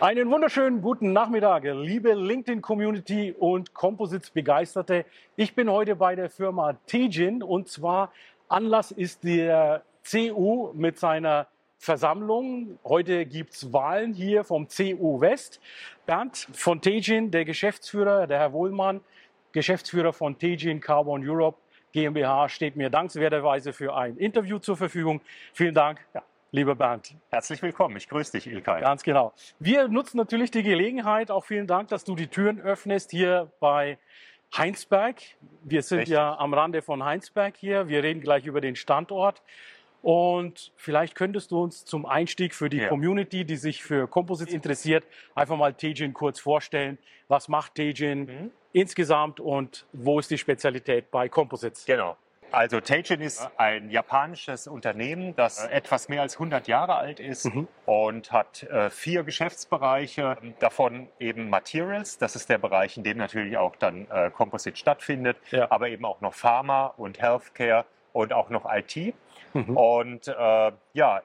Einen wunderschönen guten Nachmittag, liebe LinkedIn-Community und Composites-Begeisterte. Ich bin heute bei der Firma Tejin und zwar Anlass ist der CU mit seiner Versammlung. Heute gibt es Wahlen hier vom CU West. Bernd von Tejin, der Geschäftsführer, der Herr Wohlmann, Geschäftsführer von Tejin Carbon Europe GmbH, steht mir dankenswerterweise für ein Interview zur Verfügung. Vielen Dank. Ja, Lieber Bernd. Herzlich willkommen. Ich grüße dich, Ilkay. Ganz genau. Wir nutzen natürlich die Gelegenheit. Auch vielen Dank, dass du die Türen öffnest hier bei Heinsberg. Wir sind Richtig. ja am Rande von Heinsberg hier. Wir reden gleich über den Standort. Und vielleicht könntest du uns zum Einstieg für die ja. Community, die sich für Composites interessiert, einfach mal Tejin kurz vorstellen. Was macht Tejin mhm. insgesamt und wo ist die Spezialität bei Composites? Genau. Also Teijin ist ein japanisches Unternehmen, das etwas mehr als 100 Jahre alt ist mhm. und hat äh, vier Geschäftsbereiche, davon eben Materials, das ist der Bereich, in dem natürlich auch dann äh, Composite stattfindet, ja. aber eben auch noch Pharma und Healthcare und auch noch IT. Mhm. Und äh, ja,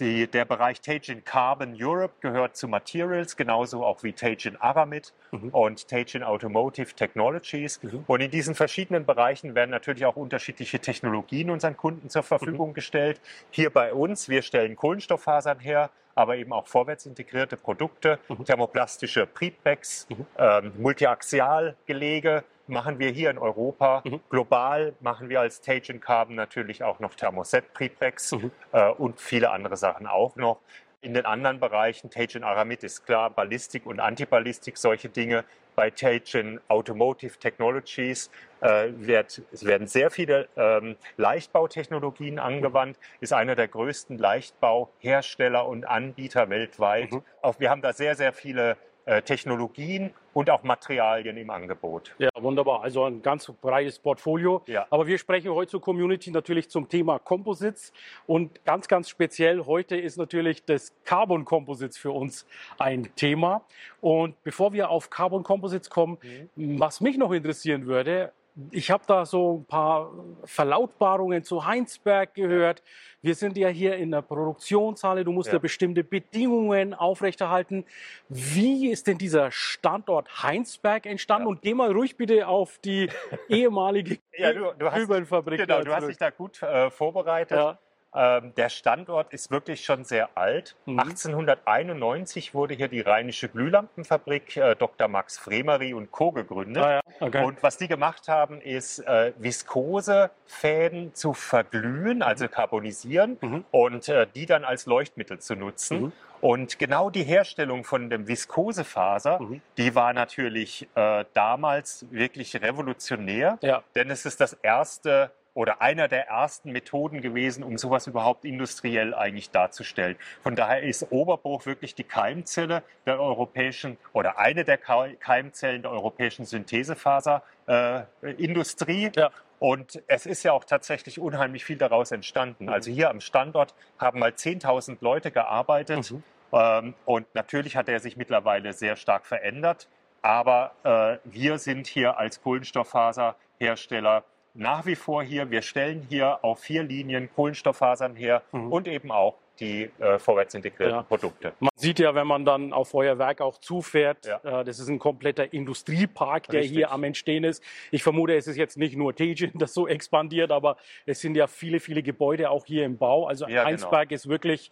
die, der Bereich Teijin Carbon Europe gehört zu Materials, genauso auch wie Teijin Aramid mhm. und Teijin Automotive Technologies. Mhm. Und in diesen verschiedenen Bereichen werden natürlich auch unterschiedliche Technologien unseren Kunden zur Verfügung mhm. gestellt. Hier bei uns, wir stellen Kohlenstofffasern her, aber eben auch vorwärts integrierte Produkte, mhm. thermoplastische Prepacks, mhm. ähm, Multiaxialgelege, machen wir hier in Europa. Mhm. Global machen wir als Tage Carbon natürlich auch noch Thermoset Prepacks mhm. äh, und viele andere Sachen auch noch. In den anderen Bereichen, Tage Aramid ist klar, Ballistik und Antiballistik, solche Dinge. Bei Tage Automotive Technologies äh, wird, es werden sehr viele ähm, Leichtbautechnologien angewandt, ist einer der größten Leichtbauhersteller und Anbieter weltweit. Mhm. Auch wir haben da sehr, sehr viele Technologien und auch Materialien im Angebot. Ja, wunderbar. Also ein ganz breites Portfolio. Ja. Aber wir sprechen heute zur Community natürlich zum Thema Composites. Und ganz, ganz speziell heute ist natürlich das Carbon Composites für uns ein Thema. Und bevor wir auf Carbon Composites kommen, mhm. was mich noch interessieren würde, ich habe da so ein paar Verlautbarungen zu Heinsberg gehört. Wir sind ja hier in der Produktionshalle. Du musst ja, ja bestimmte Bedingungen aufrechterhalten. Wie ist denn dieser Standort Heinsberg entstanden? Ja. Und geh mal ruhig bitte auf die ehemalige ja, du, du hast, Genau, du hast dich da gut äh, vorbereitet. Ja. Ähm, der Standort ist wirklich schon sehr alt. Mhm. 1891 wurde hier die Rheinische Glühlampenfabrik äh, Dr. Max Fremery und Co. gegründet. Ah, ja. okay. Und was die gemacht haben, ist äh, Viskosefäden zu verglühen, also carbonisieren mhm. und äh, die dann als Leuchtmittel zu nutzen. Mhm. Und genau die Herstellung von dem Viskosefaser, mhm. die war natürlich äh, damals wirklich revolutionär, ja. denn es ist das erste oder einer der ersten Methoden gewesen, um sowas überhaupt industriell eigentlich darzustellen. Von daher ist Oberbruch wirklich die Keimzelle der europäischen oder eine der Keimzellen der europäischen Synthesefaserindustrie. Äh, ja. Und es ist ja auch tatsächlich unheimlich viel daraus entstanden. Mhm. Also hier am Standort haben mal 10.000 Leute gearbeitet. Mhm. Ähm, und natürlich hat er sich mittlerweile sehr stark verändert. Aber äh, wir sind hier als Kohlenstofffaserhersteller nach wie vor hier. Wir stellen hier auf vier Linien Kohlenstofffasern her mhm. und eben auch die äh, vorwärts integrierten ja. Produkte. Man sieht ja, wenn man dann auf Feuerwerk auch zufährt, ja. äh, das ist ein kompletter Industriepark, der Richtig. hier am Entstehen ist. Ich vermute, es ist jetzt nicht nur Tegin, das so expandiert, aber es sind ja viele, viele Gebäude auch hier im Bau. Also ja, Heinsberg genau. ist wirklich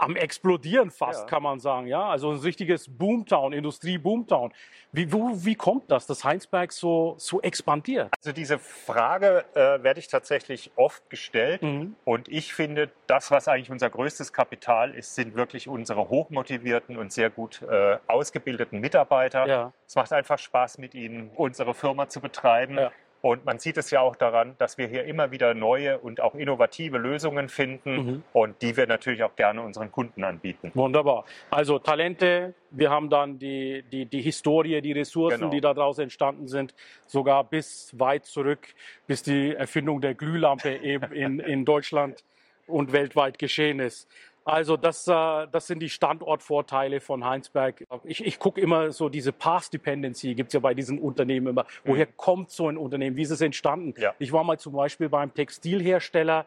am explodieren fast, ja. kann man sagen. Ja, also ein richtiges Boomtown, Industrie-Boomtown. Wie, wie kommt das, dass Heinsberg so, so expandiert? Also diese Frage äh, werde ich tatsächlich oft gestellt. Mhm. Und ich finde, das, was eigentlich unser größtes Kapital ist, sind wirklich unsere hochmotivierten und sehr gut äh, ausgebildeten Mitarbeiter. Ja. Es macht einfach Spaß, mit ihnen unsere Firma zu betreiben. Ja. Und man sieht es ja auch daran, dass wir hier immer wieder neue und auch innovative Lösungen finden mhm. und die wir natürlich auch gerne unseren Kunden anbieten. Wunderbar. Also Talente, wir haben dann die, die, die Historie, die Ressourcen, genau. die daraus entstanden sind, sogar bis weit zurück, bis die Erfindung der Glühlampe eben in, in Deutschland und weltweit geschehen ist. Also das, äh, das sind die Standortvorteile von Heinsberg. Ich, ich gucke immer so diese Path Dependency, gibt es ja bei diesen Unternehmen immer. Woher mhm. kommt so ein Unternehmen? Wie ist es entstanden? Ja. Ich war mal zum Beispiel beim Textilhersteller,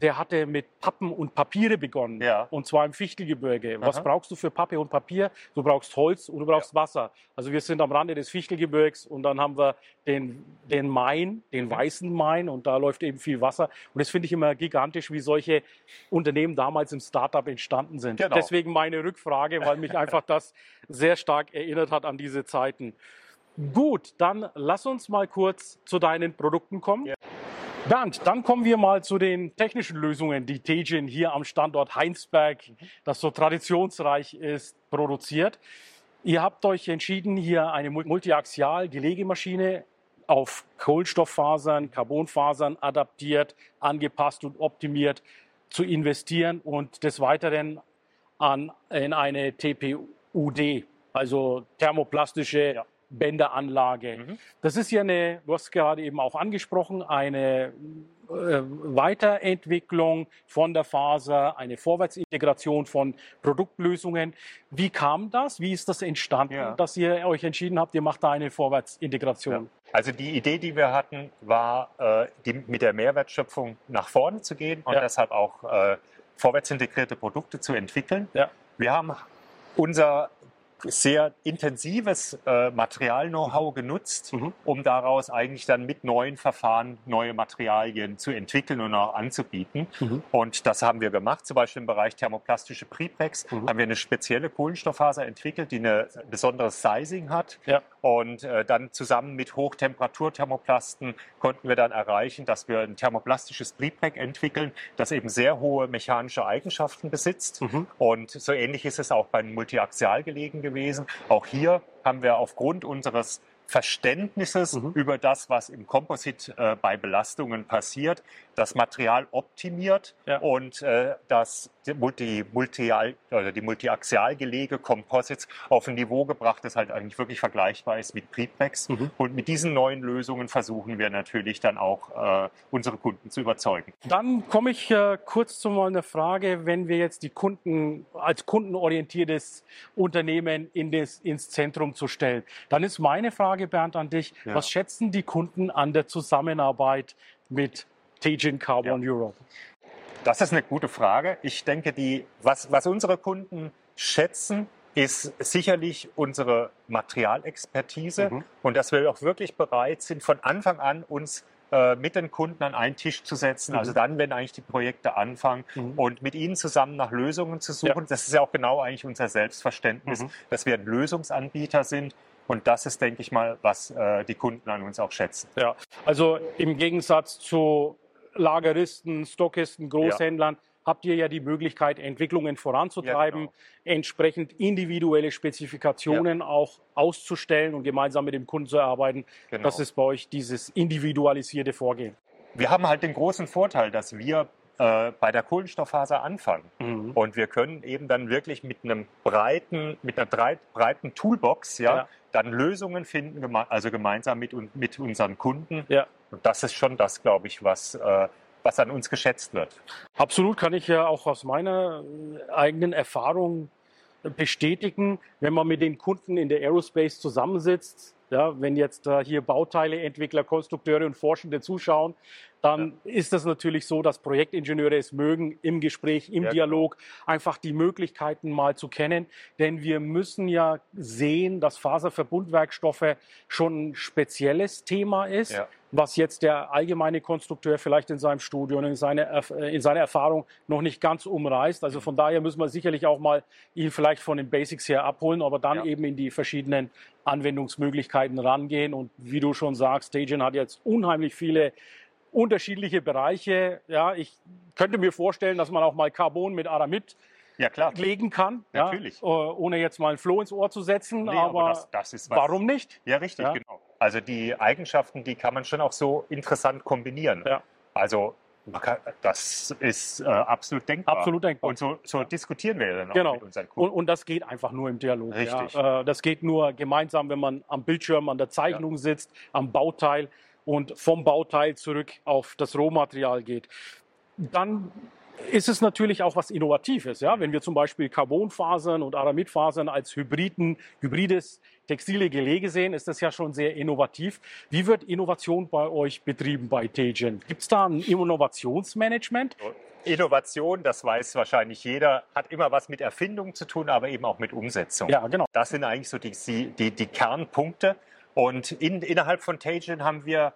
der hatte mit Pappen und Papiere begonnen. Ja. Und zwar im Fichtelgebirge. Was brauchst du für Pappe und Papier? Du brauchst Holz und du brauchst ja. Wasser. Also wir sind am Rande des Fichtelgebirgs und dann haben wir den, den Main, den mhm. weißen Main und da läuft eben viel Wasser. Und das finde ich immer gigantisch, wie solche Unternehmen damals im Startup entstanden sind. Genau. Deswegen meine Rückfrage, weil mich einfach das sehr stark erinnert hat an diese Zeiten. Gut, dann lass uns mal kurz zu deinen Produkten kommen. Ja. Bernd, dann kommen wir mal zu den technischen Lösungen, die Tegin hier am Standort Heinsberg, das so traditionsreich ist, produziert. Ihr habt euch entschieden, hier eine Multiaxial-Gelegemaschine auf Kohlenstofffasern, Carbonfasern adaptiert, angepasst und optimiert zu investieren und des Weiteren an, in eine TPUD, also thermoplastische. Bänderanlage. Mhm. Das ist ja eine, du hast gerade eben auch angesprochen, eine äh, Weiterentwicklung von der Faser, eine Vorwärtsintegration von Produktlösungen. Wie kam das? Wie ist das entstanden, ja. dass ihr euch entschieden habt, ihr macht da eine Vorwärtsintegration? Ja. Also die Idee, die wir hatten, war, äh, die, mit der Mehrwertschöpfung nach vorne zu gehen und ja. deshalb auch äh, vorwärtsintegrierte Produkte zu entwickeln. Wir haben unser sehr intensives äh, Material-Know-how genutzt, mhm. um daraus eigentlich dann mit neuen Verfahren neue Materialien zu entwickeln und auch anzubieten. Mhm. Und das haben wir gemacht. Zum Beispiel im Bereich thermoplastische Preprex mhm. haben wir eine spezielle Kohlenstofffaser entwickelt, die ein besonderes Sizing hat. Ja. Und äh, dann zusammen mit Hochtemperaturthermoplasten konnten wir dann erreichen, dass wir ein thermoplastisches Prepreg entwickeln, das eben sehr hohe mechanische Eigenschaften besitzt. Mhm. Und so ähnlich ist es auch bei Multiaxial gelegen gewesen. Auch hier haben wir aufgrund unseres Verständnisses mhm. über das, was im Composite äh, bei Belastungen passiert, das Material optimiert ja. und äh, das die, Multi, oder die Multiaxialgelege Composites auf ein Niveau gebracht, das halt eigentlich wirklich vergleichbar ist mit Preprex. Mhm. Und mit diesen neuen Lösungen versuchen wir natürlich dann auch äh, unsere Kunden zu überzeugen. Dann komme ich äh, kurz zu mal einer Frage, wenn wir jetzt die Kunden als kundenorientiertes Unternehmen in des, ins Zentrum zu stellen, dann ist meine Frage, Bernd, an dich, ja. was schätzen die Kunden an der Zusammenarbeit mit Teijin Carbon ja. Europe? Das ist eine gute Frage. Ich denke, die, was, was unsere Kunden schätzen, ist sicherlich unsere Materialexpertise mhm. und dass wir auch wirklich bereit sind, von Anfang an uns äh, mit den Kunden an einen Tisch zu setzen, also mhm. also dann, wenn eigentlich die Projekte anfangen mhm. und mit ihnen zusammen nach Lösungen zu suchen. Ja. Das ist ja auch genau eigentlich unser Selbstverständnis, mhm. dass wir ein Lösungsanbieter sind und das ist, denke ich mal, was äh, die Kunden an uns auch schätzen. Ja, also im Gegensatz zu Lageristen, Stockisten, Großhändlern ja. habt ihr ja die Möglichkeit, Entwicklungen voranzutreiben, ja, genau. entsprechend individuelle Spezifikationen ja. auch auszustellen und gemeinsam mit dem Kunden zu erarbeiten. Genau. Das ist bei euch dieses individualisierte Vorgehen. Wir haben halt den großen Vorteil, dass wir äh, bei der Kohlenstofffaser anfangen. Mhm. Und wir können eben dann wirklich mit einem breiten, mit einer breiten Toolbox ja, ja. dann Lösungen finden, also gemeinsam mit, mit unseren Kunden. Ja. Und das ist schon das, glaube ich, was, äh, was an uns geschätzt wird. Absolut kann ich ja auch aus meiner eigenen Erfahrung bestätigen, wenn man mit den Kunden in der Aerospace zusammensitzt, ja, wenn jetzt äh, hier Bauteile, Entwickler, Konstrukteure und Forschende zuschauen, dann ja. ist es natürlich so, dass Projektingenieure es mögen, im Gespräch, im ja, Dialog einfach die Möglichkeiten mal zu kennen. Denn wir müssen ja sehen, dass Faserverbundwerkstoffe schon ein spezielles Thema ist. Was jetzt der allgemeine Konstrukteur vielleicht in seinem Studio und in, seine, äh, in seiner Erfahrung noch nicht ganz umreißt. Also von daher müssen wir sicherlich auch mal ihn vielleicht von den Basics her abholen, aber dann ja. eben in die verschiedenen Anwendungsmöglichkeiten rangehen. Und wie du schon sagst, Stagen hat jetzt unheimlich viele unterschiedliche Bereiche. Ja, ich könnte mir vorstellen, dass man auch mal Carbon mit Aramid ja, klar. legen kann. Natürlich. Ja, ohne jetzt mal ein Floh ins Ohr zu setzen. Nee, aber, aber das, das warum nicht? Ja, richtig, ja. genau. Also die Eigenschaften, die kann man schon auch so interessant kombinieren. Ja. Also kann, das ist äh, absolut denkbar. Absolut denkbar. Und so, so diskutieren wir dann auch genau. mit unseren Kunden. Und, und, das geht einfach nur im Dialog. Richtig. Ja. Äh, das geht nur gemeinsam, wenn man am Bildschirm, an der Zeichnung ja. sitzt, am Bauteil und vom Bauteil zurück auf das Rohmaterial geht. Dann ist es natürlich auch was Innovatives. Ja? Wenn wir zum Beispiel Carbonfasern und Aramidfasern als Hybriden, hybrides textile Gelege sehen, ist das ja schon sehr innovativ. Wie wird Innovation bei euch betrieben bei Tegen? Gibt es da ein Innovationsmanagement? Innovation, das weiß wahrscheinlich jeder, hat immer was mit Erfindung zu tun, aber eben auch mit Umsetzung. Ja, genau. Das sind eigentlich so die, die, die Kernpunkte. Und in, innerhalb von Tegen haben wir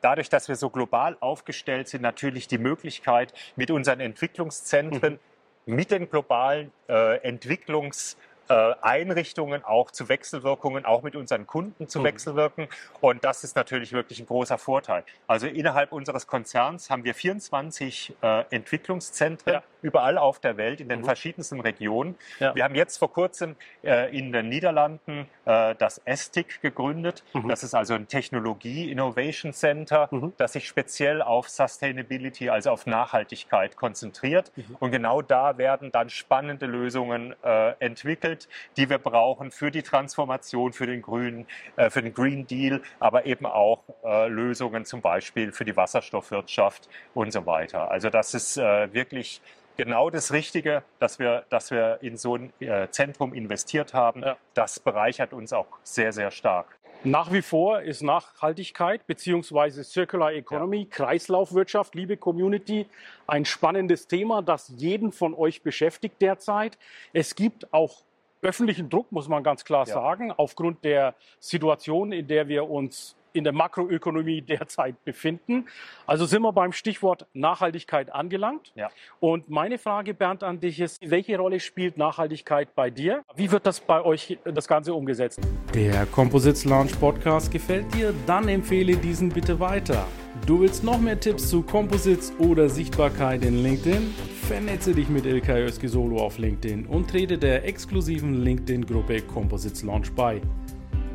dadurch, dass wir so global aufgestellt sind, natürlich die Möglichkeit, mit unseren Entwicklungszentren, mhm. mit den globalen äh, Entwicklungs- äh, Einrichtungen auch zu Wechselwirkungen, auch mit unseren Kunden zu mhm. wechselwirken. Und das ist natürlich wirklich ein großer Vorteil. Also innerhalb unseres Konzerns haben wir 24 äh, Entwicklungszentren ja. Überall auf der Welt, in den mhm. verschiedensten Regionen. Ja. Wir haben jetzt vor kurzem äh, in den Niederlanden äh, das ESTIC gegründet. Mhm. Das ist also ein Technologie Innovation Center, mhm. das sich speziell auf Sustainability, also auf Nachhaltigkeit konzentriert. Mhm. Und genau da werden dann spannende Lösungen äh, entwickelt die wir brauchen für die Transformation, für den grünen, äh, für den Green Deal, aber eben auch äh, Lösungen zum Beispiel für die Wasserstoffwirtschaft und so weiter. Also das ist äh, wirklich genau das Richtige, dass wir, dass wir in so ein äh, Zentrum investiert haben. Ja. Das bereichert uns auch sehr, sehr stark. Nach wie vor ist Nachhaltigkeit bzw. Circular Economy, ja. Kreislaufwirtschaft, liebe Community, ein spannendes Thema, das jeden von euch beschäftigt derzeit. Es gibt auch öffentlichen Druck, muss man ganz klar ja. sagen, aufgrund der Situation, in der wir uns in der Makroökonomie derzeit befinden. Also sind wir beim Stichwort Nachhaltigkeit angelangt. Ja. Und meine Frage, Bernd, an dich ist, welche Rolle spielt Nachhaltigkeit bei dir? Wie wird das bei euch das Ganze umgesetzt? Der Composites Launch Podcast gefällt dir? Dann empfehle diesen bitte weiter. Du willst noch mehr Tipps zu Composites oder Sichtbarkeit in LinkedIn? Vernetze dich mit Ilkay Özki Solo auf LinkedIn und trete der exklusiven LinkedIn-Gruppe Composites Launch bei.